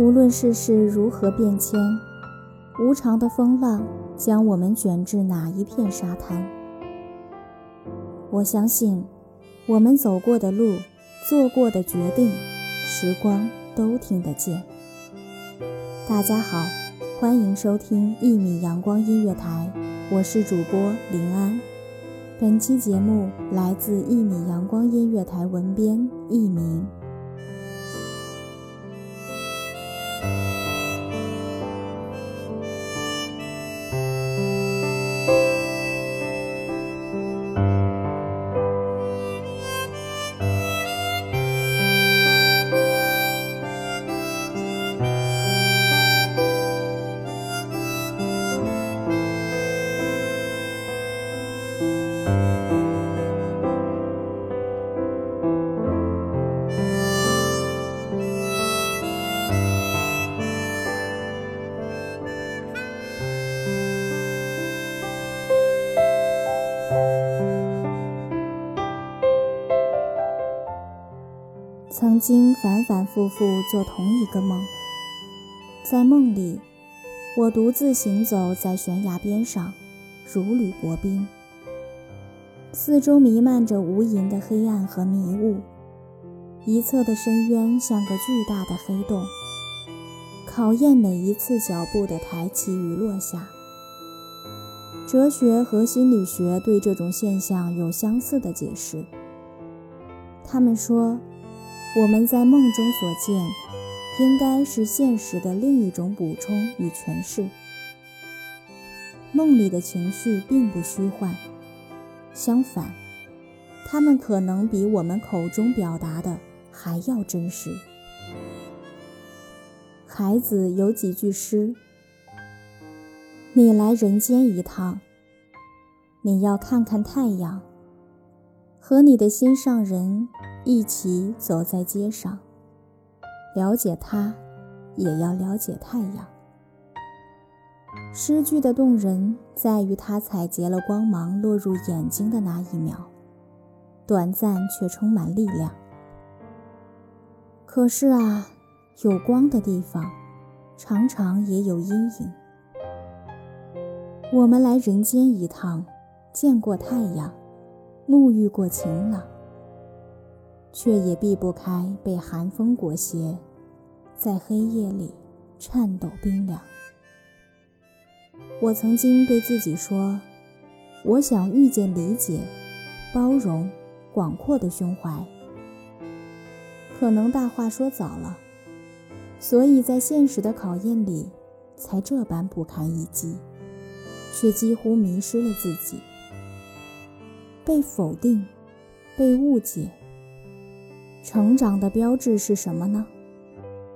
无论世事如何变迁，无常的风浪将我们卷至哪一片沙滩？我相信，我们走过的路，做过的决定，时光都听得见。大家好，欢迎收听一米阳光音乐台，我是主播林安。本期节目来自一米阳光音乐台文编一鸣。曾经反反复复做同一个梦，在梦里，我独自行走在悬崖边上，如履薄冰。四周弥漫着无垠的黑暗和迷雾，一侧的深渊像个巨大的黑洞，考验每一次脚步的抬起与落下。哲学和心理学对这种现象有相似的解释，他们说。我们在梦中所见，应该是现实的另一种补充与诠释。梦里的情绪并不虚幻，相反，他们可能比我们口中表达的还要真实。孩子有几句诗：“你来人间一趟，你要看看太阳，和你的心上人。”一起走在街上，了解他，也要了解太阳。诗句的动人在于它采撷了光芒落入眼睛的那一秒，短暂却充满力量。可是啊，有光的地方，常常也有阴影。我们来人间一趟，见过太阳，沐浴过晴朗。却也避不开被寒风裹挟，在黑夜里颤抖冰凉。我曾经对自己说：“我想遇见理解、包容、广阔的胸怀。”可能大话说早了，所以在现实的考验里，才这般不堪一击，却几乎迷失了自己，被否定，被误解。成长的标志是什么呢？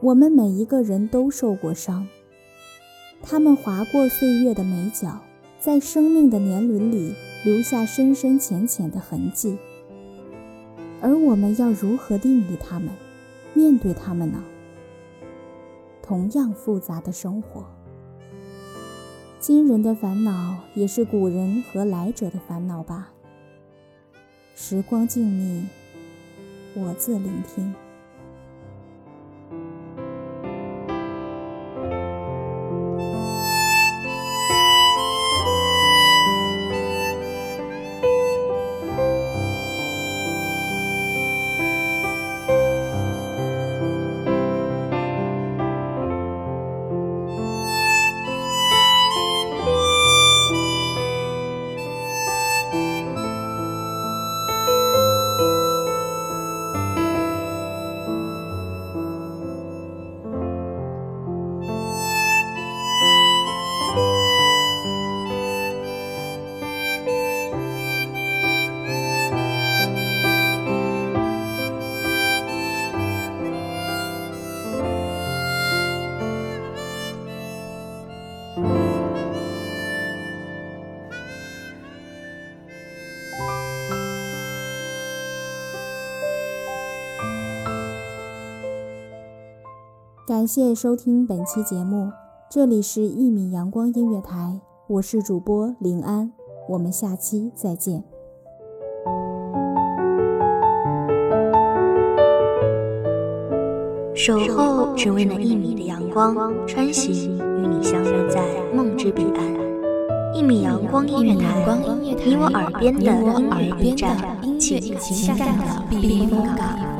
我们每一个人都受过伤，他们划过岁月的眉角，在生命的年轮里留下深深浅浅的痕迹。而我们要如何定义他们，面对他们呢？同样复杂的生活，今人的烦恼也是古人和来者的烦恼吧。时光静谧。我自聆听。感谢收听本期节目，这里是《一米阳光音乐台》，我是主播林安，我们下期再见。守候只为那一米的阳光，穿行与你相约在梦之彼岸。一米阳光音乐台，你我耳边的音乐驿站，情感的避风港。